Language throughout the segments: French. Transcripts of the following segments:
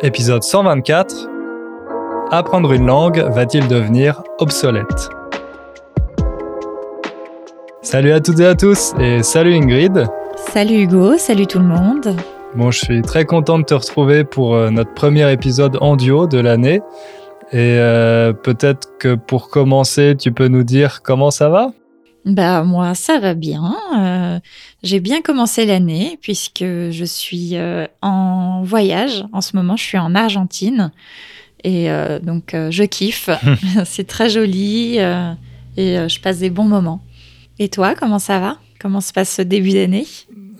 Épisode 124. Apprendre une langue va-t-il devenir obsolète? Salut à toutes et à tous et salut Ingrid. Salut Hugo, salut tout le monde. Bon, je suis très content de te retrouver pour euh, notre premier épisode en duo de l'année. Et euh, peut-être que pour commencer, tu peux nous dire comment ça va? Bah moi, ça va bien. Euh, j'ai bien commencé l'année puisque je suis euh, en voyage. En ce moment, je suis en Argentine. Et euh, donc, euh, je kiffe. C'est très joli euh, et euh, je passe des bons moments. Et toi, comment ça va? Comment se passe ce début d'année?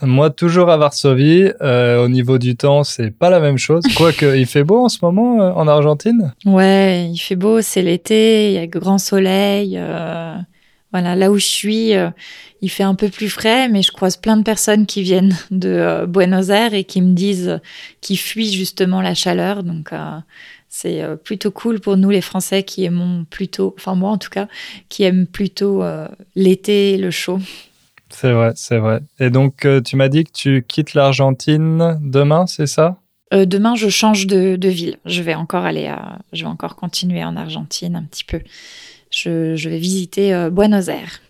Moi, toujours à Varsovie. Euh, au niveau du temps, c'est pas la même chose. Quoique, il fait beau en ce moment euh, en Argentine? Ouais, il fait beau, c'est l'été, il y a grand soleil. euh, voilà, là où je suis, euh, il fait un peu plus frais, mais je croise plein de personnes qui viennent de euh, Buenos Aires et qui me disent euh, qu'ils fuient justement la chaleur. Donc, c'est plutôt cool pour nous, les Français, qui aimons plutôt, enfin moi en tout cas, qui aiment plutôt l'été, le chaud. C'est vrai, c'est vrai. Et donc, tu m'as dit que tu quittes l'Argentine demain, c'est ça? Euh, demain, je change de, de ville. Je vais encore aller à, je vais encore continuer en Argentine un petit peu. Je, je vais visiter euh, Buenos Aires.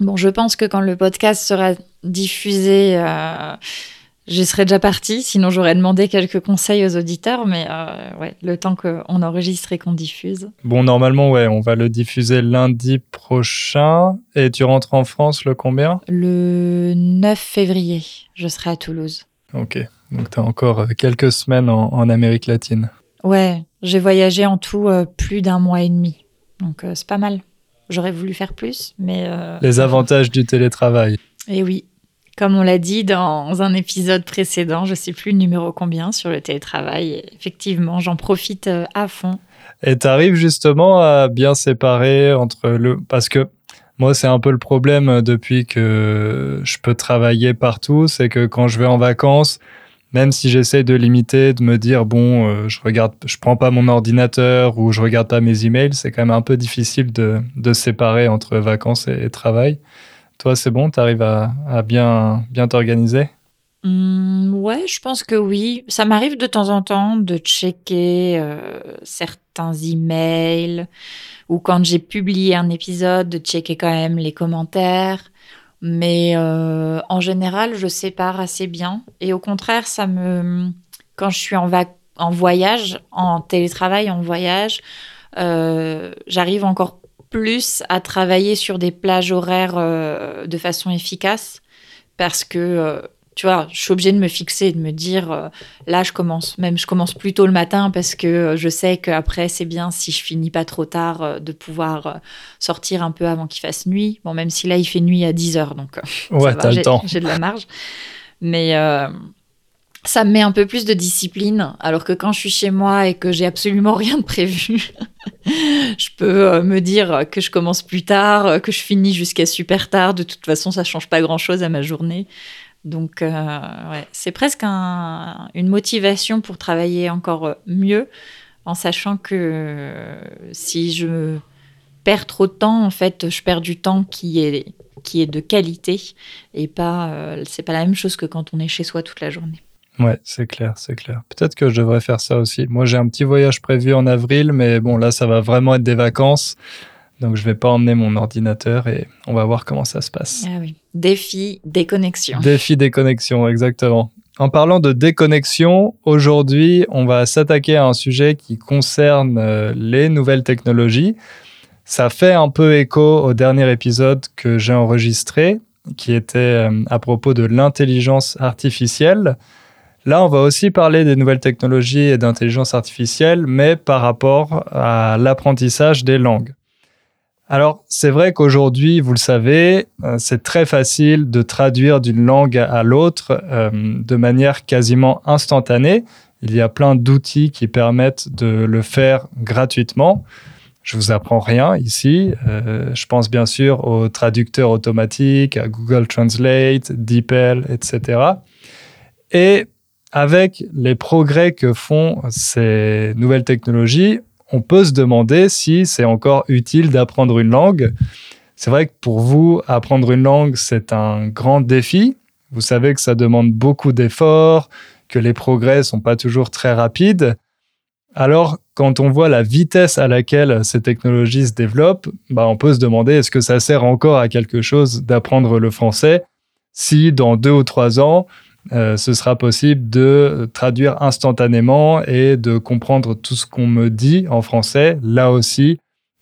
Bon, je pense que quand le podcast sera diffusé, euh, je serai déjà partie. Sinon, j'aurais demandé quelques conseils aux auditeurs. Mais euh, ouais, le temps qu'on enregistre et qu'on diffuse. Bon, normalement, ouais, on va le diffuser lundi prochain. Et tu rentres en France le combien? Le 9 février, je serai à Toulouse. Ok. Donc, tu as encore euh, quelques semaines en, en Amérique latine. Ouais, j'ai voyagé en tout euh, plus d'un mois et demi. Donc, euh, c'est pas mal. J'aurais voulu faire plus, mais... euh, Les avantages du télétravail. Et oui, comme on l'a dit dans un épisode précédent, je sais plus le numéro combien sur le télétravail. effectivement, j'en profite euh, à fond. Et tu arrives justement à bien séparer entre le... Parce que moi, c'est un peu le problème depuis que je peux travailler partout, c'est que quand je vais en vacances, même si j'essaie de limiter, de me dire, bon, euh, je regarde, je prends pas mon ordinateur ou je regarde pas mes emails, c'est quand même un peu difficile de, de séparer entre vacances et, travail. Toi, c'est bon, tu arrives à, bien, bien t'organiser? Hum, ouais, je pense que oui. Ça m'arrive de temps en temps de checker euh, certains emails ou quand j'ai publié un épisode, de checker quand même les commentaires. Mais euh, en général, je sépare assez bien. Et au contraire, ça me, quand je suis en, vac- en voyage, en télétravail, en voyage, euh, j'arrive encore plus à travailler sur des plages horaires euh, de façon efficace parce que tu vois, je suis obligée de me fixer, de me dire, euh, là, je commence, même je commence plus tôt le matin parce que euh, je sais qu'après, c'est bien si je finis pas trop tard euh, de pouvoir sortir un peu avant qu'il fasse nuit. Bon, même si là, il fait nuit à 10 heures, donc Ouais, ça va, t'as le j'ai- temps. J'ai de la marge. Mais ça me met un peu plus de discipline, alors que quand je suis chez moi et que j'ai absolument rien de prévu, je peux me dire que je commence plus tard, que je finis jusqu'à super tard. De toute façon, ça change pas grand-chose à ma journée. Donc, euh, c'est presque un- une motivation pour travailler encore euh, mieux, en sachant que euh, si je perds trop de temps, en fait, je perds du temps qui est, qui est de qualité et pas, euh, c'est pas la même chose que quand on est chez soi toute la journée. Ouais, c'est clair, c'est clair. Peut-être que je devrais faire ça aussi. Moi, j'ai un petit voyage prévu en avril, mais bon, là, ça va vraiment être des vacances. Donc, je vais pas emmener mon ordinateur et on va voir comment ça se passe. Ah oui. Défi, déconnexion. Défi déconnexion, exactement. En parlant de déconnexion, aujourd'hui, on va s'attaquer à un sujet qui concerne euh, les nouvelles technologies. Ça fait un peu écho au dernier épisode que j'ai enregistré, qui était euh, à propos de l'intelligence artificielle. Là, on va aussi parler des nouvelles technologies et d'intelligence artificielle, mais par rapport à l'apprentissage des langues. Alors, c'est vrai qu'aujourd'hui, vous le savez, euh, c'est très facile de traduire d'une langue à l'autre euh, de manière quasiment instantanée. Il y a plein d'outils qui permettent de le faire gratuitement. Je vous apprends rien ici. Euh, je pense bien sûr aux traducteurs automatiques, à Google Translate, DeepL, etc. Et avec les progrès que font ces nouvelles technologies, on peut se demander si c'est encore utile d'apprendre une langue. C'est vrai que pour vous, apprendre une langue, c'est un grand défi. Vous savez que ça demande beaucoup d'efforts, que les progrès sont pas toujours très rapides. Alors, quand on voit la vitesse à laquelle ces technologies se développent, bah, on peut se demander est-ce que ça sert encore à quelque chose d'apprendre le français si dans deux ou trois ans, euh, ce sera possible de traduire instantanément et de comprendre tout ce qu'on me dit en français, là aussi,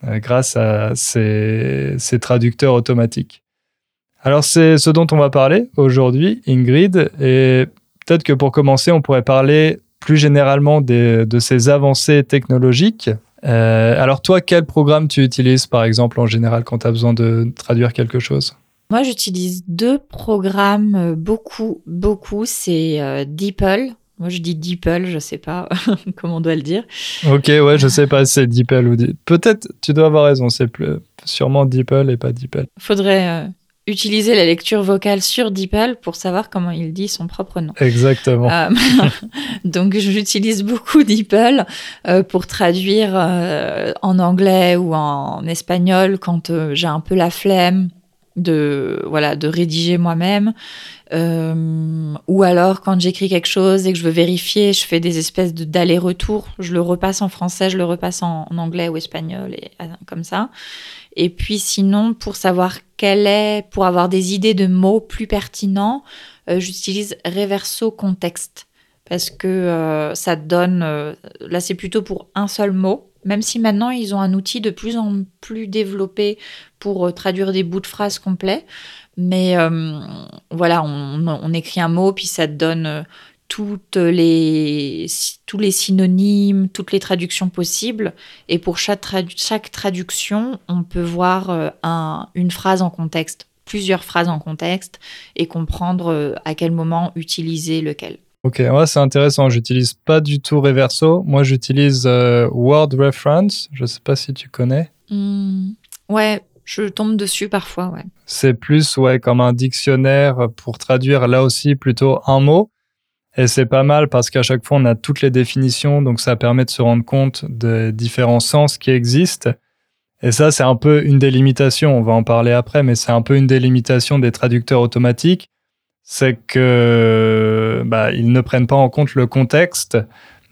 euh, grâce à ces, traducteurs automatiques. Alors c'est ce dont on va parler aujourd'hui, Ingrid, et peut-être que pour commencer, on pourrait parler plus généralement de ces avancées technologiques. Euh, alors toi, quel programme tu utilises par exemple en général quand tu as besoin de traduire quelque chose? Moi, j'utilise deux programmes euh, beaucoup, beaucoup. C'est euh, DeepL. Moi, je dis DeepL, je sais pas comment on doit le dire. Ok, ouais, je sais pas si c'est DeepL ou Peut-être, tu dois avoir raison, c'est sûrement DeepL et pas DeepL. Faudrait euh, utiliser la lecture vocale sur DeepL pour savoir comment il dit son propre nom. Exactement. donc, j'utilise beaucoup DeepL pour traduire en anglais ou en espagnol quand j'ai un peu la flemme de voilà de rédiger moi-même. Euh, ou alors quand j'écris quelque chose et que je veux vérifier je fais des espèces de d'aller-retour je le repasse en français je le repasse en, anglais ou espagnol et euh, comme ça. Et puis sinon pour savoir quel est pour avoir des idées de mots plus pertinents euh, j'utilise Reverso Contexte parce que ça donne là c'est plutôt pour un seul mot même si maintenant ils ont un outil de plus en plus développé pour euh, traduire des bouts de phrases complets. Mais euh, voilà, on, écrit un mot, puis ça te donne euh, toutes les, tous les synonymes, toutes les traductions possibles. Et pour chaque, traduction, on peut voir un, une phrase en contexte, plusieurs phrases en contexte, et comprendre à quel moment utiliser lequel. Ok, ouais, c'est intéressant. J'utilise pas du tout Reverso. Moi, j'utilise euh, Word Reference. Je sais pas si tu connais. Hmm. ouais, je tombe dessus parfois, ouais. C'est plus ouais comme un dictionnaire pour traduire là aussi plutôt un mot. Et c'est pas mal parce qu'à chaque fois on a toutes les définitions, donc ça permet de se rendre compte des différents sens qui existent. Et ça, c'est un peu une des limitations. On va en parler après, mais c'est un peu une des limitations des traducteurs automatiques c'est que bah, ils ne prennent pas en compte le contexte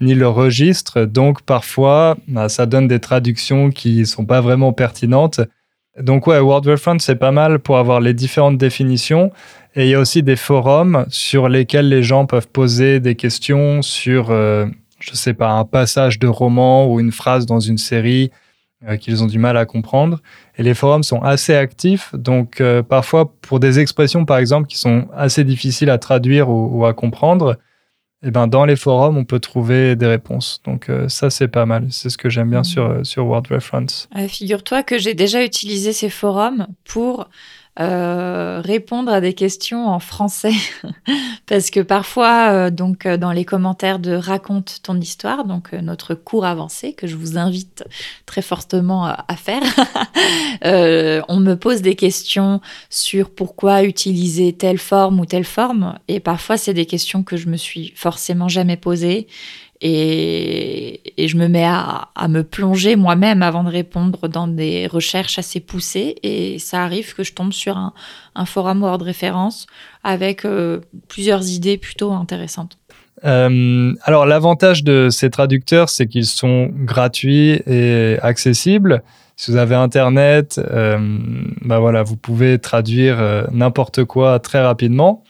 ni le registre, donc parfois bah, ça donne des traductions qui sont pas vraiment pertinentes. Donc ouais, Word Reference c'est pas mal pour avoir les différentes définitions. Et il y a aussi des forums sur lesquels les gens peuvent poser des questions sur, euh, je sais pas, un passage de roman ou une phrase dans une série qu'ils ont du mal à comprendre. Et les forums sont assez actifs, donc euh, parfois pour des expressions par exemple qui sont assez difficiles à traduire ou, à comprendre, eh ben, dans les forums on peut trouver des réponses. Donc euh, ça c'est pas mal, c'est ce que j'aime bien mmh. sur, sur Word Reference. Figure-toi que j'ai déjà utilisé ces forums pour euh, répondre à des questions en français. Parce que parfois euh, donc euh, dans les commentaires de raconte ton histoire donc notre cours avancé que je vous invite très fortement à faire on me pose des questions sur pourquoi utiliser telle forme ou telle forme. Et parfois c'est des questions que je me suis forcément jamais posées et, je me mets à, me plonger moi-même avant de répondre dans des recherches assez poussées. Et ça arrive que je tombe sur un, forum Word référence avec euh, plusieurs idées plutôt intéressantes. Euh, alors l'avantage de ces traducteurs, c'est qu'ils sont gratuits et accessibles. Si vous avez Internet, euh, bah voilà, vous pouvez traduire n'importe quoi très rapidement.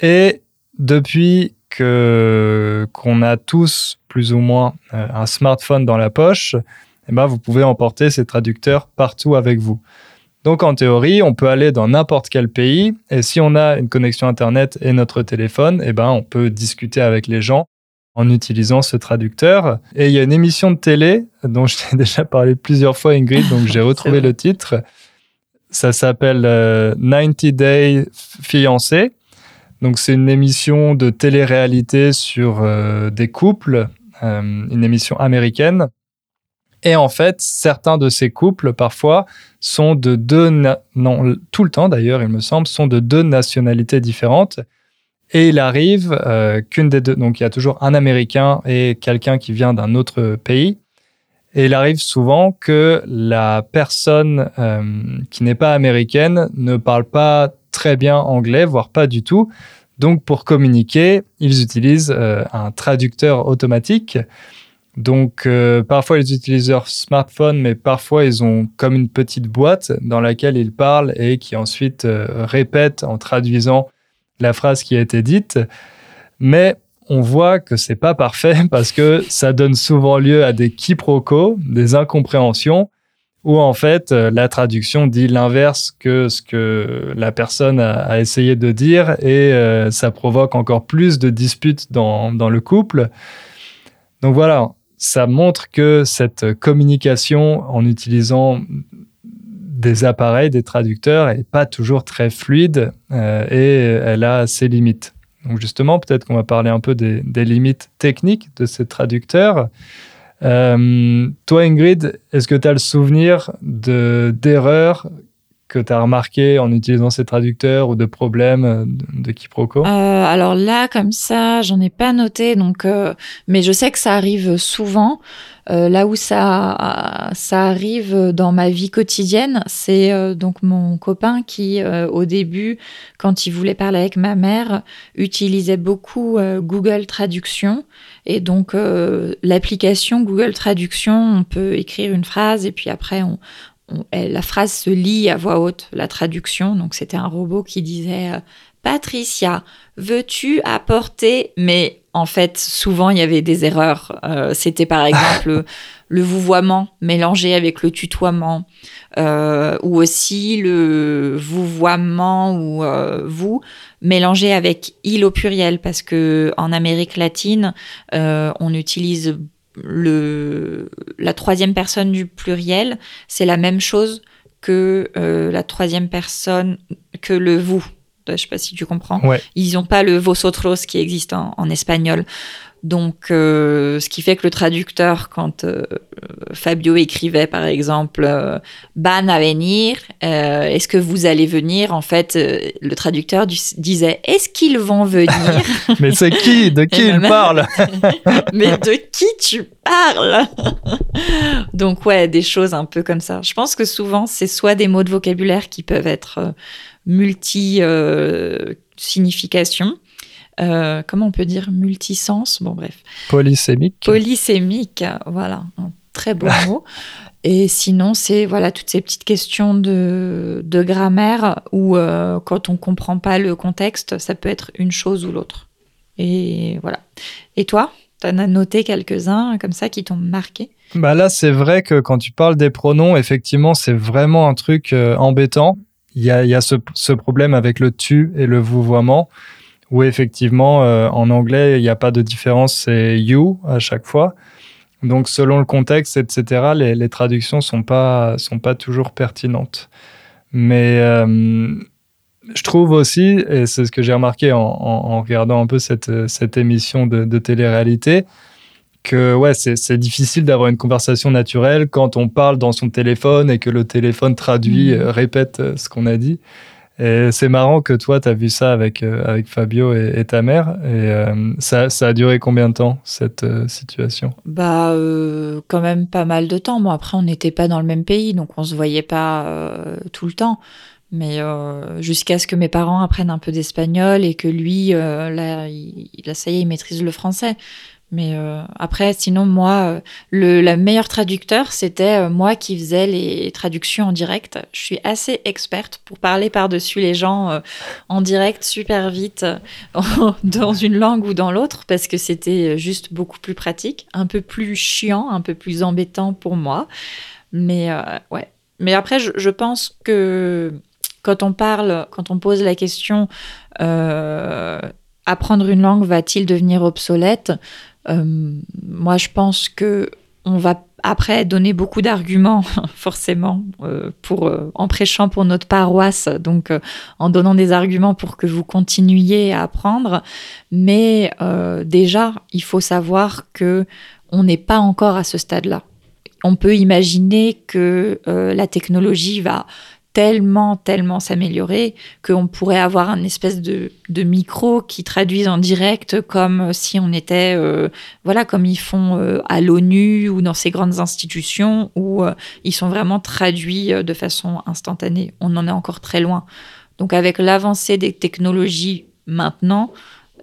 Et depuis que qu'on a tous plus ou moins euh, un smartphone dans la poche, eh ben vous pouvez emporter ces traducteurs partout avec vous. Donc en théorie, on peut aller dans n'importe quel pays et si on a une connexion internet et notre téléphone, eh ben on peut discuter avec les gens en utilisant ce traducteur. Et il y a une émission de télé dont je t'ai déjà parlé plusieurs fois Ingrid, donc j'ai retrouvé le titre. Ça s'appelle 90 euh, Day Fiancé donc c'est une émission de télé-réalité sur euh, des couples, euh, une émission américaine. Et en fait, certains de ces couples, parfois, sont de deux, non, tout le temps d'ailleurs, il me semble, sont de deux nationalités différentes. Et il arrive euh, qu'une des deux, donc il y a toujours un Américain et quelqu'un qui vient d'un autre pays. Et il arrive souvent que la personne qui n'est pas américaine ne parle pas très bien anglais, voire pas du tout. Donc pour communiquer, ils utilisent euh, un traducteur automatique. Donc euh, parfois ils utilisent leur smartphone, mais parfois ils ont comme une petite boîte dans laquelle ils parlent et qui ensuite euh, répète en traduisant la phrase qui a été dite. Mais on voit que c'est pas parfait parce que ça donne souvent lieu à des quiproquos, des incompréhensions où en fait euh, la traduction dit l'inverse que ce que la personne a, essayé de dire et euh, ça provoque encore plus de disputes dans, dans le couple. Donc voilà, ça montre que cette communication en utilisant des appareils, des traducteurs, n'est pas toujours très fluide euh, et elle a ses limites. Donc justement, peut-être qu'on va parler un peu des, des limites techniques de ces traducteurs. Euh, toi, Ingrid, est-ce que tu as le souvenir d'erreurs que tu as remarquées en utilisant ces traducteurs ou de problèmes de, quiproquo euh, Alors là, comme ça, j'en ai pas noté, donc, euh, mais je sais que ça arrive souvent. Euh, là où ça, ça arrive dans ma vie quotidienne, c'est euh, donc mon copain qui, euh, au début, quand il voulait parler avec ma mère, utilisait beaucoup Google Traduction. Et donc, l'application Google Traduction, on peut écrire une phrase et puis après, on, la phrase se lit à voix haute, la traduction. Donc, c'était un robot qui disait Patricia, veux-tu apporter? Mais en fait, souvent, il y avait des erreurs. Euh, c'était par exemple le vouvoiement mélangé avec le tutoiement, euh, ou aussi le vouvoiement ou euh, vous mélangé avec il au pluriel, parce que en Amérique latine, on utilise le, la troisième personne du pluriel, c'est la même chose que la troisième personne que le vous. Je sais pas si tu comprends. Ils n'ont pas le vosotros qui existe en, espagnol. Donc, euh, ce qui fait que le traducteur, quand euh, Fabio écrivait, par exemple, euh, van à venir, est-ce que vous allez venir? En fait, le traducteur disait, est-ce qu'ils vont venir? Mais c'est qui? De qui il parle? Mais de qui tu parles? Donc, ouais, des choses un peu comme ça. Je pense que souvent, c'est soit des mots de vocabulaire qui peuvent être multi-signification. Euh, comment on peut dire multisens? Bon, bref. Polysémique. Polysémique, voilà, un très beau mot. Et sinon, c'est voilà toutes ces petites questions de, de grammaire où euh, quand on comprend pas le contexte, ça peut être une chose ou l'autre. Et voilà. Et toi, tu en as noté quelques-uns comme ça qui t'ont marqué? Bah là, c'est vrai que quand tu parles des pronoms, effectivement, c'est vraiment un truc euh, embêtant il y a, ce, problème avec le tu et le vouvoiement, où effectivement, euh, en anglais, il n'y a pas de différence, c'est you à chaque fois. Donc, selon le contexte, etc., les, traductions ne sont pas, sont pas toujours pertinentes. Mais euh, je trouve aussi, et c'est ce que j'ai remarqué en, regardant un peu cette, cette émission de, de télé-réalité, que ouais, c'est difficile d'avoir une conversation naturelle quand on parle dans son téléphone et que le téléphone traduit, mm. euh, répète ce qu'on a dit. Et c'est marrant que toi, tu as vu ça avec, euh, avec Fabio et, ta mère. Et ça, ça, a duré combien de temps, cette situation? Bah, quand même pas mal de temps. Moi, après, on n'était pas dans le même pays, donc on se voyait pas tout le temps. Mais jusqu'à ce que mes parents apprennent un peu d'espagnol et que lui, là, il, là, ça y est, il maîtrise le français. Mais euh, après, sinon, moi, euh, le la meilleure traducteur, c'était euh, moi qui faisais les traductions en direct. Je suis assez experte pour parler par-dessus les gens en direct super vite dans une langue ou dans l'autre parce que c'était juste beaucoup plus pratique, un peu plus chiant, un peu plus embêtant pour moi. Mais ouais. Mais après, je, je, pense que quand on parle, quand on pose la question apprendre une langue va-t-il devenir obsolète? Moi, je pense que on va après donner beaucoup d'arguments, forcément, euh, pour, euh, en prêchant pour notre paroisse, donc en donnant des arguments pour que vous continuiez à apprendre. Mais déjà, il faut savoir que on n'est pas encore à ce stade-là. On peut imaginer que la technologie va tellement, tellement s'améliorer qu'on pourrait avoir un espèce de, micro qui traduise en direct comme si on était, euh, voilà, comme ils font euh, à l'ONU ou dans ces grandes institutions où euh, ils sont vraiment traduits de façon instantanée. On en est encore très loin. Donc avec l'avancée des technologies Maintenant,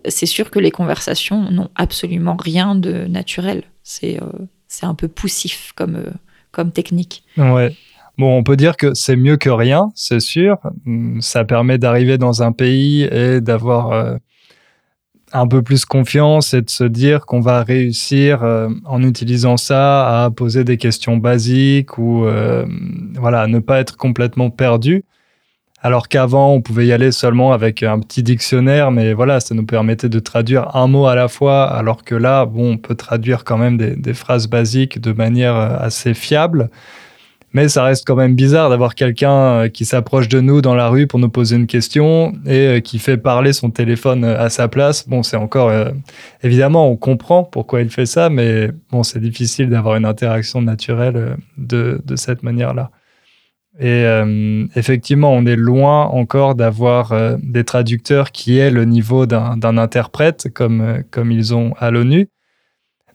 c'est sûr que les conversations n'ont absolument rien de naturel. C'est c'est un peu poussif comme, comme technique. Ouais. Bon, on peut dire que c'est mieux que rien, c'est sûr. Ça permet d'arriver dans un pays et d'avoir un peu plus confiance et de se dire qu'on va réussir euh, en utilisant ça à poser des questions basiques ou euh, voilà, ne pas être complètement perdu. Alors qu'avant, on pouvait y aller seulement avec un petit dictionnaire, mais voilà, ça nous permettait de traduire un mot à la fois, alors que là, bon, on peut traduire quand même des phrases basiques de manière euh, assez fiable. Mais ça reste quand même bizarre d'avoir quelqu'un euh, qui s'approche de nous dans la rue pour nous poser une question et euh, qui fait parler son téléphone euh, à sa place. Bon, c'est encore évidemment on comprend pourquoi il fait ça, mais bon, c'est difficile d'avoir une interaction naturelle de, cette manière-là. Et effectivement, on est loin encore d'avoir des traducteurs qui aient le niveau d'un interprète comme ils ont à l'ONU.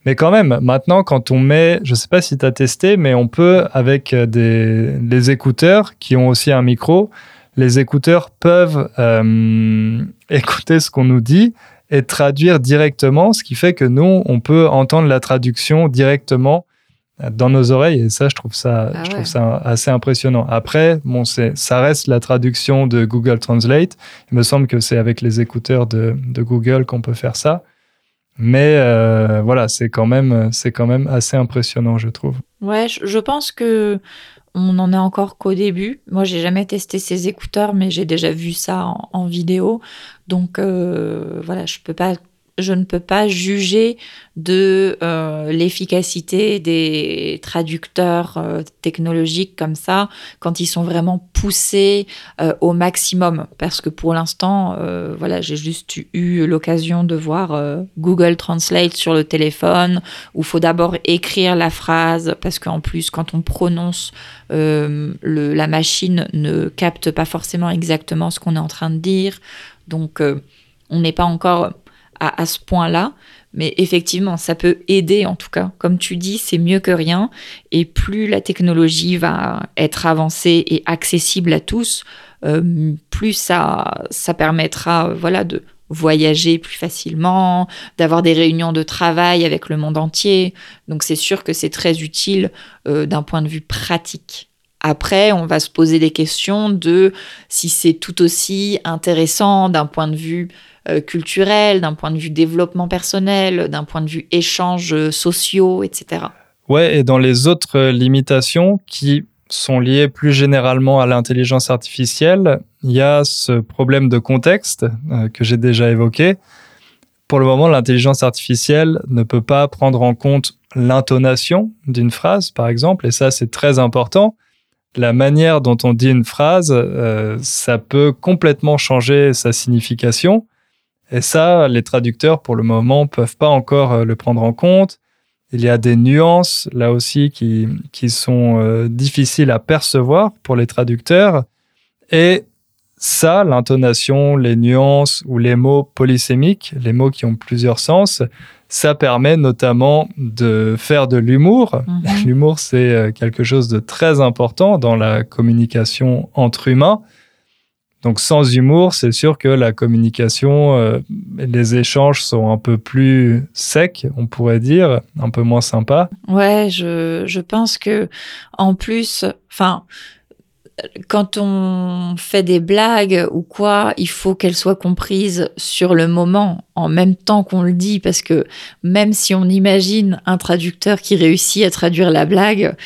Mais quand même, maintenant, quand on met, je ne sais pas si tu as testé, mais on peut, avec euh, des, les écouteurs qui ont aussi un micro, les écouteurs peuvent euh, écouter ce qu'on nous dit et traduire directement, ce qui fait que nous, on peut entendre la traduction directement euh, dans nos oreilles. Et ça je trouve ça ah je trouve ça assez impressionnant. Après bon c'est ça reste la traduction de Google Translate. Il me semble que c'est avec les écouteurs de, de Google qu'on peut faire ça mais euh, voilà, c'est quand même c'est quand même assez impressionnant, je trouve. Ouais, je pense que on n'en est encore qu'au début. Moi, j'ai jamais testé ces écouteurs, mais j'ai déjà vu ça en, vidéo. Donc euh, voilà, je peux pas je ne peux pas juger de euh, l'efficacité des traducteurs euh, technologiques comme ça quand ils sont vraiment poussés euh, au maximum. Parce que pour l'instant voilà j'ai juste eu l'occasion de voir Google Translate sur le téléphone où faut d'abord écrire la phrase parce qu'en plus quand on prononce la machine ne capte pas forcément exactement ce qu'on est en train de dire. Donc on n'est pas encore à, ce point-là. Mais effectivement, ça peut aider en tout cas. Comme tu dis, c'est mieux que rien. Et plus la technologie va être avancée et accessible à tous, euh, plus ça, ça permettra voilà, de voyager plus facilement, d'avoir des réunions de travail avec le monde entier. Donc c'est sûr que c'est très utile euh, d'un point de vue pratique. Après, on va se poser des questions de si c'est tout aussi intéressant d'un point de vue euh, culturel, d'un point de vue développement personnel, d'un point de vue échanges sociaux, etc. Ouais, et dans les autres limitations qui sont liées plus généralement à l'intelligence artificielle, il y a ce problème de contexte euh, que j'ai déjà évoqué. Pour le moment, l'intelligence artificielle ne peut pas prendre en compte l'intonation d'une phrase, par exemple, et ça c'est très important. La manière dont on dit une phrase, euh, ça peut complètement changer sa signification. Et ça, les traducteurs, pour le moment, peuvent pas encore euh, le prendre en compte. Il y a des nuances, là aussi, qui, qui sont euh, difficiles à percevoir pour les traducteurs. Et ça, l'intonation, les nuances ou les mots polysémiques, les mots qui ont plusieurs sens, ça permet notamment de faire de l'humour. Mhm. L'humour, c'est euh, quelque chose de très important dans la communication entre humains. Donc sans humour, c'est sûr que la communication, euh, les échanges sont un peu plus secs, on pourrait dire, un peu moins sympas. Ouais, je, je pense que en plus, enfin, quand on fait des blagues ou quoi, il faut qu'elles soient comprises sur le moment, en même temps qu'on le dit, parce que même si on imagine un traducteur qui réussit à traduire la blague,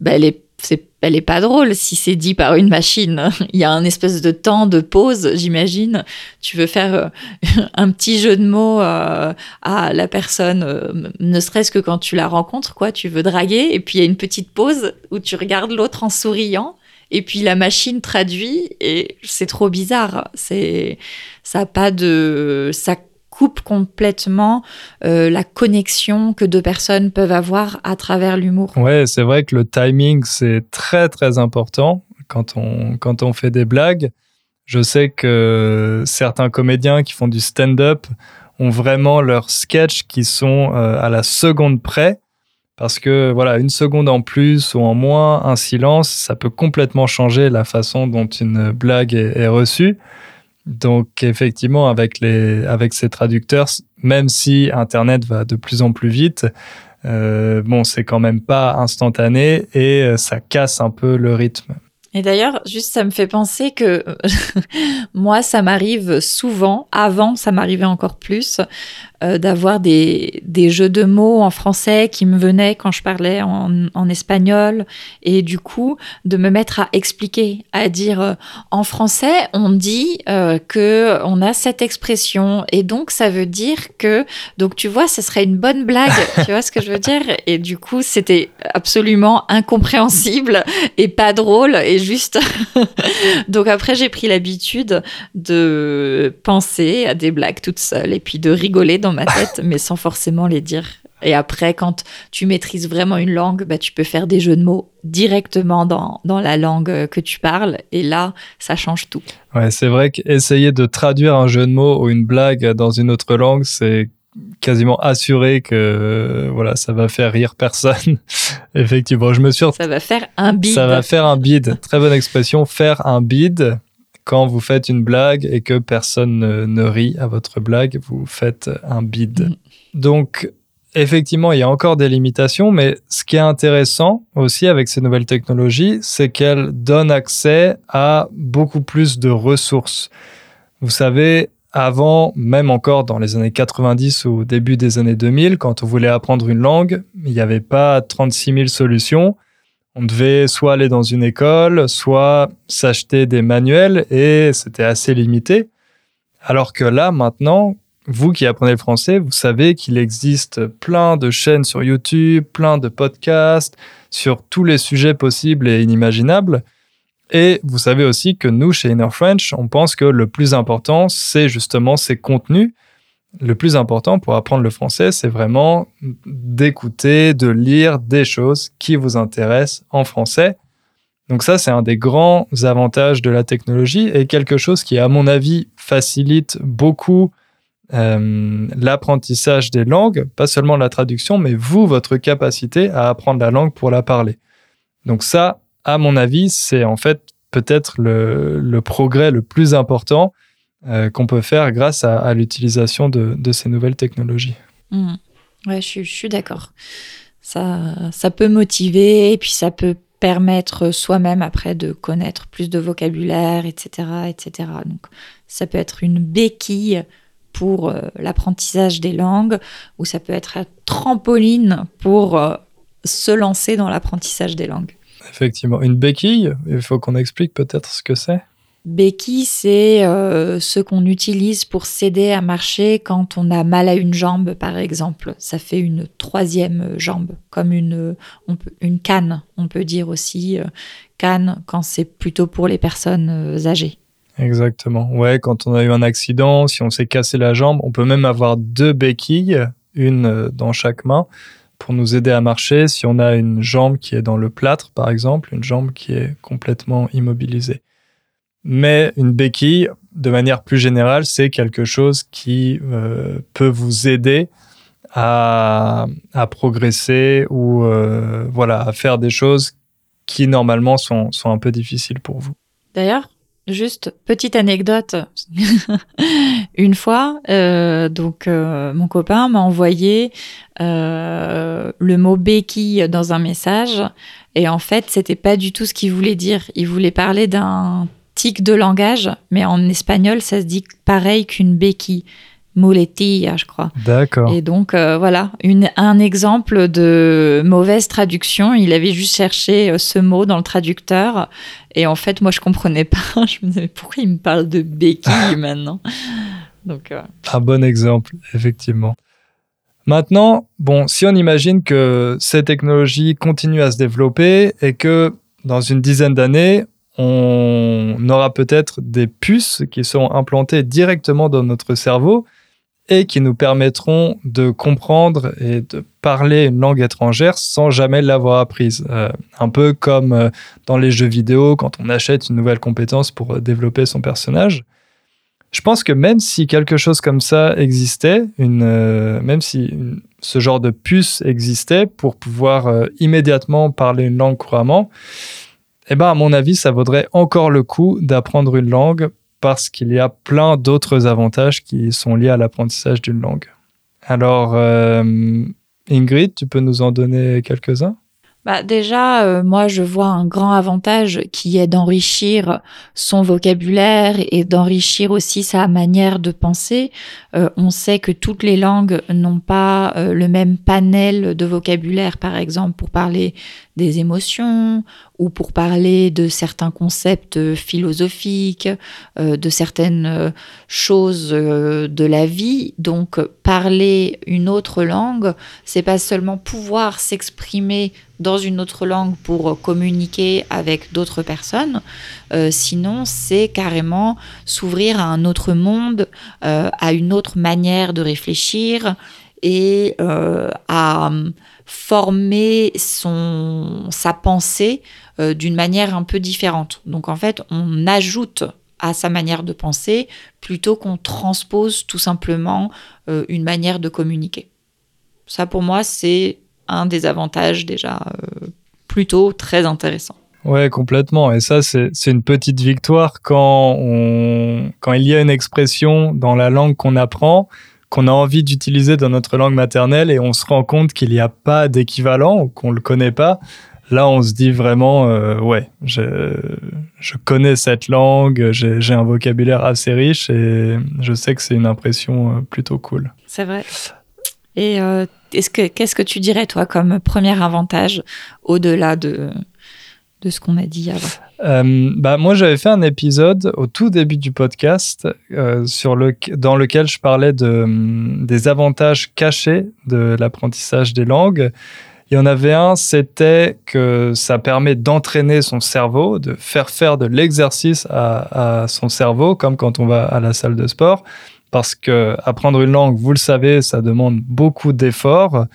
ben elle est c'est elle est pas drôle si c'est dit par une machine. Il y a un espèce de temps de pause, j'imagine. Tu veux faire euh, un petit jeu de mots euh, à la personne, euh, ne serait-ce que quand tu la rencontres, quoi. Tu veux draguer et puis il y a une petite pause où tu regardes l'autre en souriant et puis la machine traduit et c'est trop bizarre. C'est ça a pas de ça coupe complètement euh, la connexion que deux personnes peuvent avoir à travers l'humour. Ouais, c'est vrai que le timing, c'est très très important quand on, quand on fait des blagues. Je sais que certains comédiens qui font du stand-up ont vraiment leurs sketchs qui sont euh, à la seconde près. Parce que voilà, une seconde en plus ou en moins, un silence, ça peut complètement changer la façon dont une blague est reçue. Donc effectivement, avec les avec ces traducteurs, même si Internet va de plus en plus vite, euh, bon, c'est quand même pas instantané et euh, ça casse un peu le rythme. Et d'ailleurs, juste ça me fait penser que moi, ça m'arrive souvent, avant ça m'arrivait encore plus, euh, d'avoir des, des jeux de mots en français qui me venaient quand je parlais en, en espagnol. Et du coup de me mettre à expliquer, à dire euh, en français on dit euh, que on a cette expression. Et donc ça veut dire que donc tu vois ce serait une bonne blague, tu vois ce que je veux dire? Et du coup c'était absolument incompréhensible et pas drôle. Et juste. Donc après, j'ai pris l'habitude de penser à des blagues toute seule et puis de rigoler dans ma tête, mais sans forcément les dire. Et après, quand tu maîtrises vraiment une langue, bah, tu peux faire des jeux de mots directement dans, dans la langue que tu parles. Et là, ça change tout. Ouais, c'est vrai qu'essayer de traduire un jeu de mots ou une blague dans une autre langue, c'est quasiment assuré que voilà ça va faire rire personne. Effectivement je me suis ça va faire un bide. ça va faire un bide. Très bonne expression faire un bide. Quand vous faites une blague et que personne ne, rit à votre blague vous faites un bide. Mm. donc effectivement il y a encore des limitations mais ce qui est intéressant aussi avec ces nouvelles technologies c'est qu'elles donnent accès à beaucoup plus de ressources. Vous savez avant, même encore dans les années 90 ou au début des années 2000, quand on voulait apprendre une langue, il n'y avait pas 36 000 solutions. On devait soit aller dans une école, soit s'acheter des manuels et c'était assez limité. Alors que là, maintenant, vous qui apprenez le français, vous savez qu'il existe plein de chaînes sur YouTube, plein de podcasts sur tous les sujets possibles et inimaginables. Et vous savez aussi que nous, chez Inner French, on pense que le plus important, c'est justement ces contenus. Le plus important pour apprendre le français, c'est vraiment d'écouter, de lire des choses qui vous intéressent en français. Donc ça, c'est un des grands avantages de la technologie et quelque chose qui, à mon avis, facilite beaucoup euh, l'apprentissage des langues, pas seulement la traduction, mais vous, votre capacité à apprendre la langue pour la parler. Donc ça, à mon avis, c'est en fait peut-être le, progrès le plus important euh, qu'on peut faire grâce à, l'utilisation de, ces nouvelles technologies. Mmh. Ouais, je, suis d'accord. Ça, ça peut motiver et puis ça peut permettre soi-même après de connaître plus de vocabulaire, etc., etc. Donc, ça peut être une béquille pour euh, l'apprentissage des langues ou ça peut être un trampoline pour euh, se lancer dans l'apprentissage des langues. Effectivement. Une béquille, il faut qu'on explique peut-être ce que c'est. Béquille, c'est euh, ce qu'on utilise pour s'aider à marcher quand on a mal à une jambe, par exemple. Ça fait une troisième jambe, comme une, une canne, on peut dire aussi euh, canne quand c'est plutôt pour les personnes euh, âgées. Exactement. Ouais, quand on a eu un accident, si on s'est cassé la jambe, on peut même avoir deux béquilles, une dans chaque main pour nous aider à marcher si on a une jambe qui est dans le plâtre, par exemple, une jambe qui est complètement immobilisée. Mais une béquille, de manière plus générale, c'est quelque chose qui euh, peut vous aider à, progresser ou euh, voilà, à faire des choses qui normalement sont, sont un peu difficiles pour vous. D'ailleurs, Juste petite anecdote. Une fois, euh, donc euh, mon copain m'a envoyé euh, le mot béquille dans un message et en fait c'était pas du tout ce qu'il voulait dire. Il voulait parler d'un tic de langage, mais en espagnol ça se dit pareil qu'une béquille muletilla, je crois. D'accord. Et donc, euh, voilà, une, un exemple de mauvaise traduction. Il avait juste cherché euh, ce mot dans le traducteur. Et en fait, moi, je comprenais pas. Je me disais, pourquoi il me parle de béquille maintenant? Donc, euh, Un bon exemple, effectivement. Maintenant, bon, si on imagine que ces technologies continuent à se développer et que dans une dizaine d'années, on aura peut-être des puces qui seront implantées directement dans notre cerveau qui nous permettront de comprendre et de parler une langue étrangère sans jamais l'avoir apprise. Euh, un peu comme euh, dans les jeux vidéo, quand on achète une nouvelle compétence pour euh, développer son personnage. Je pense que même si quelque chose comme ça existait, même si ce genre de puce existait pour pouvoir immédiatement parler une langue couramment, eh ben, à mon avis, ça vaudrait encore le coup d'apprendre une langue parce qu'il y a plein d'autres avantages qui sont liés à l'apprentissage d'une langue. Alors, euh, Ingrid, tu peux nous en donner quelques-uns? Bah déjà, euh, moi, je vois un grand avantage qui est d'enrichir son vocabulaire et d'enrichir aussi sa manière de penser. Euh, on sait que toutes les langues n'ont pas euh, le même panel de vocabulaire, par exemple, pour parler des émotions ou pour parler de certains concepts philosophiques, de certaines choses de la vie. Donc, parler une autre langue, c'est pas seulement pouvoir s'exprimer dans une autre langue pour communiquer avec d'autres personnes. Euh, sinon, c'est carrément s'ouvrir à un autre monde, euh, à une autre manière de réfléchir et euh, à former son, sa pensée d'une manière un peu différente. Donc en fait, on ajoute à sa manière de penser plutôt qu'on transpose tout simplement une manière de communiquer. Ça pour moi, c'est un des avantages déjà euh, plutôt très intéressant. Ouais, complètement. Et ça, c'est une petite victoire quand, on, quand il y a une expression dans la langue qu'on apprend, qu'on a envie d'utiliser dans notre langue maternelle et on se rend compte qu'il n'y a pas d'équivalent ou qu'on ne le connaît pas. Là, on se dit vraiment, euh, ouais, je, je connais cette langue, j'ai un vocabulaire assez riche et je sais que c'est une impression euh, plutôt cool. C'est vrai. Et qu'est-ce que tu dirais, toi, comme premier avantage au-delà de, de ce qu'on a dit avant? Euh, bah, Moi, j'avais fait un épisode au tout début du podcast euh, sur le, dans lequel je parlais de, hum, des avantages cachés de l'apprentissage des langues. Il y en avait un, c'était que ça permet d'entraîner son cerveau, de faire faire de l'exercice à, son cerveau, comme quand on va à la salle de sport parce que apprendre une langue, vous le savez, ça demande beaucoup d'efforts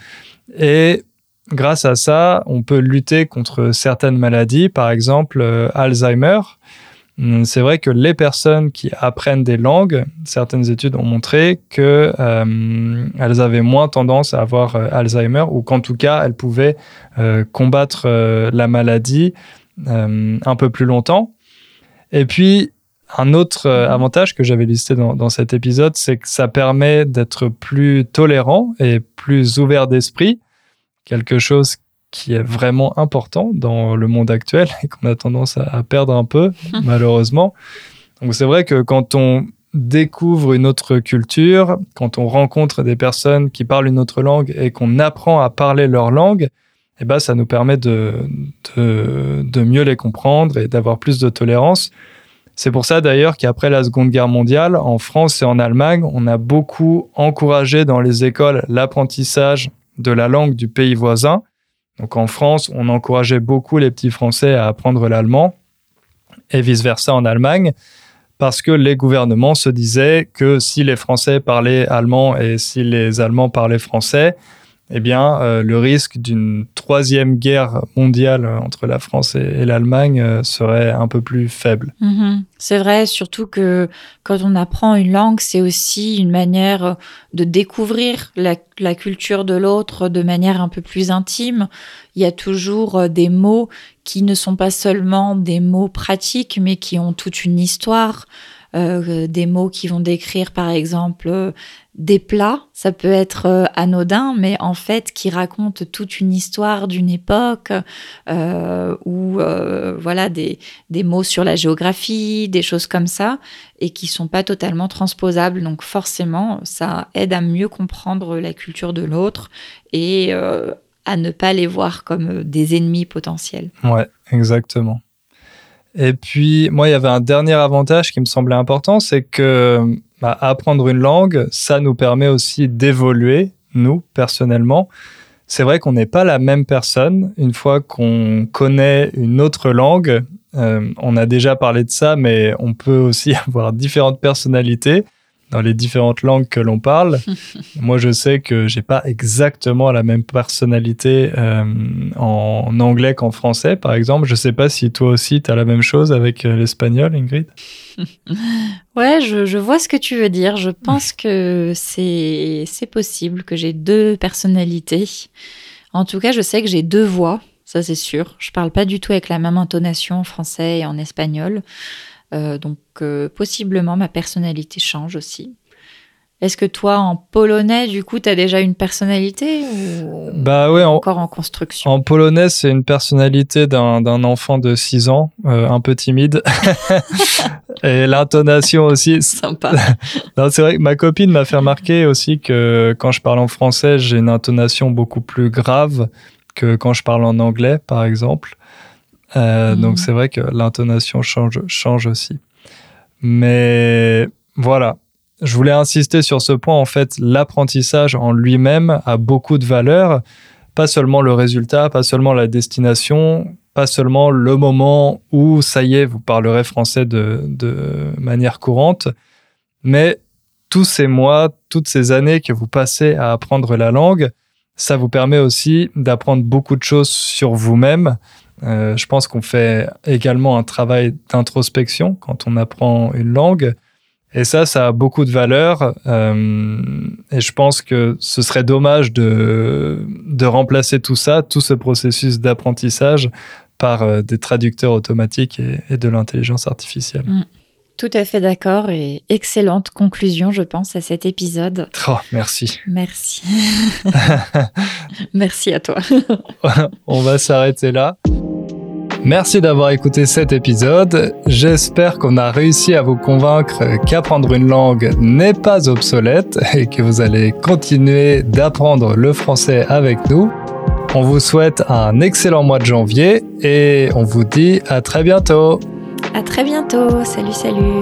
et grâce à ça, on peut lutter contre certaines maladies, par exemple euh, Alzheimer. Hum, c'est vrai que les personnes qui apprennent des langues, certaines études ont montré que euh, elles avaient moins tendance à avoir euh, Alzheimer ou qu'en tout cas elles pouvaient combattre la maladie un peu plus longtemps. Et puis un autre euh, avantage que j'avais listé dans, cet épisode, c'est que ça permet d'être plus tolérant et plus ouvert d'esprit, quelque chose qui est vraiment important dans le monde actuel et qu'on a tendance à, perdre un peu, malheureusement. Donc c'est vrai que quand on découvre une autre culture, quand on rencontre des personnes qui parlent une autre langue et qu'on apprend à parler leur langue, eh ben, ça nous permet de, de mieux les comprendre et d'avoir plus de tolérance. C'est pour ça d'ailleurs qu'après la Seconde Guerre mondiale, en France et en Allemagne, on a beaucoup encouragé dans les écoles l'apprentissage de la langue du pays voisin. Donc en France, on encourageait beaucoup les petits Français à apprendre l'allemand et vice-versa en Allemagne parce que les gouvernements se disaient que si les Français parlaient allemand et si les Allemands parlaient français, eh bien, euh, le risque d'une troisième guerre mondiale entre la France et, l'Allemagne euh, serait un peu plus faible. Mhm. C'est vrai, surtout que quand on apprend une langue, c'est aussi une manière de découvrir la, culture de l'autre de manière un peu plus intime. Il y a toujours euh, des mots qui ne sont pas seulement des mots pratiques, mais qui ont toute une histoire. Euh, des mots qui vont décrire par exemple euh, des plats, ça peut être euh, anodin, mais en fait qui raconte toute une histoire d'une époque, ou voilà des, des mots sur la géographie, des choses comme ça, et qui sont pas totalement transposables. Donc forcément, ça aide à mieux comprendre la culture de l'autre et à ne pas les voir comme des ennemis potentiels. Ouais, exactement. Et puis, moi, il y avait un dernier avantage qui me semblait important, c'est que bah, apprendre une langue, ça nous permet aussi d'évoluer, nous, personnellement. C'est vrai qu'on n'est pas la même personne une fois qu'on connaît une autre langue. Euh, on a déjà parlé de ça, mais on peut aussi avoir différentes personnalités dans les différentes langues que l'on parle. Moi, je sais que j'ai pas exactement la même personnalité euh, en anglais qu'en français, par exemple. Je sais pas si toi aussi, tu as la même chose avec euh, l'espagnol, Ingrid. ouais, je, je, vois ce que tu veux dire. Je pense que c'est possible que j'ai deux personnalités. En tout cas, je sais que j'ai deux voix, ça c'est sûr. Je parle pas du tout avec la même intonation en français et en espagnol. Donc possiblement ma personnalité change aussi. Est-ce que toi, en polonais, du coup, tu as déjà une personnalité ou bah ouais, encore en construction? En polonais, c'est une personnalité d'un enfant de 6 ans, euh, un peu timide. Et l'intonation aussi. Sympa. c'est vrai que ma copine m'a fait remarquer aussi que quand je parle en français, j'ai une intonation beaucoup plus grave que quand je parle en anglais, par exemple. Euh, Donc mhm. c'est vrai que l'intonation change, change aussi. Mais voilà, je voulais insister sur ce point. En fait, l'apprentissage en lui-même a beaucoup de valeur. Pas seulement le résultat, pas seulement la destination, pas seulement le moment où, ça y est, vous parlerez français de, de manière courante, mais tous ces mois, toutes ces années que vous passez à apprendre la langue, ça vous permet aussi d'apprendre beaucoup de choses sur vous-même. Euh, je pense qu'on fait également un travail d'introspection quand on apprend une langue. Et ça, ça a beaucoup de valeur. Euh, et je pense que ce serait dommage de, de remplacer tout ça, tout ce processus d'apprentissage, par euh, des traducteurs automatiques et, de l'intelligence artificielle. Mm. Tout à fait d'accord et excellente conclusion, je pense, à cet épisode. Oh, merci. Merci. merci à toi. On va s'arrêter là. Merci d'avoir écouté cet épisode. J'espère qu'on a réussi à vous convaincre qu'apprendre une langue n'est pas obsolète et que vous allez continuer d'apprendre le français avec nous. On vous souhaite un excellent mois de janvier et on vous dit à très bientôt. À très bientôt. Salut, salut.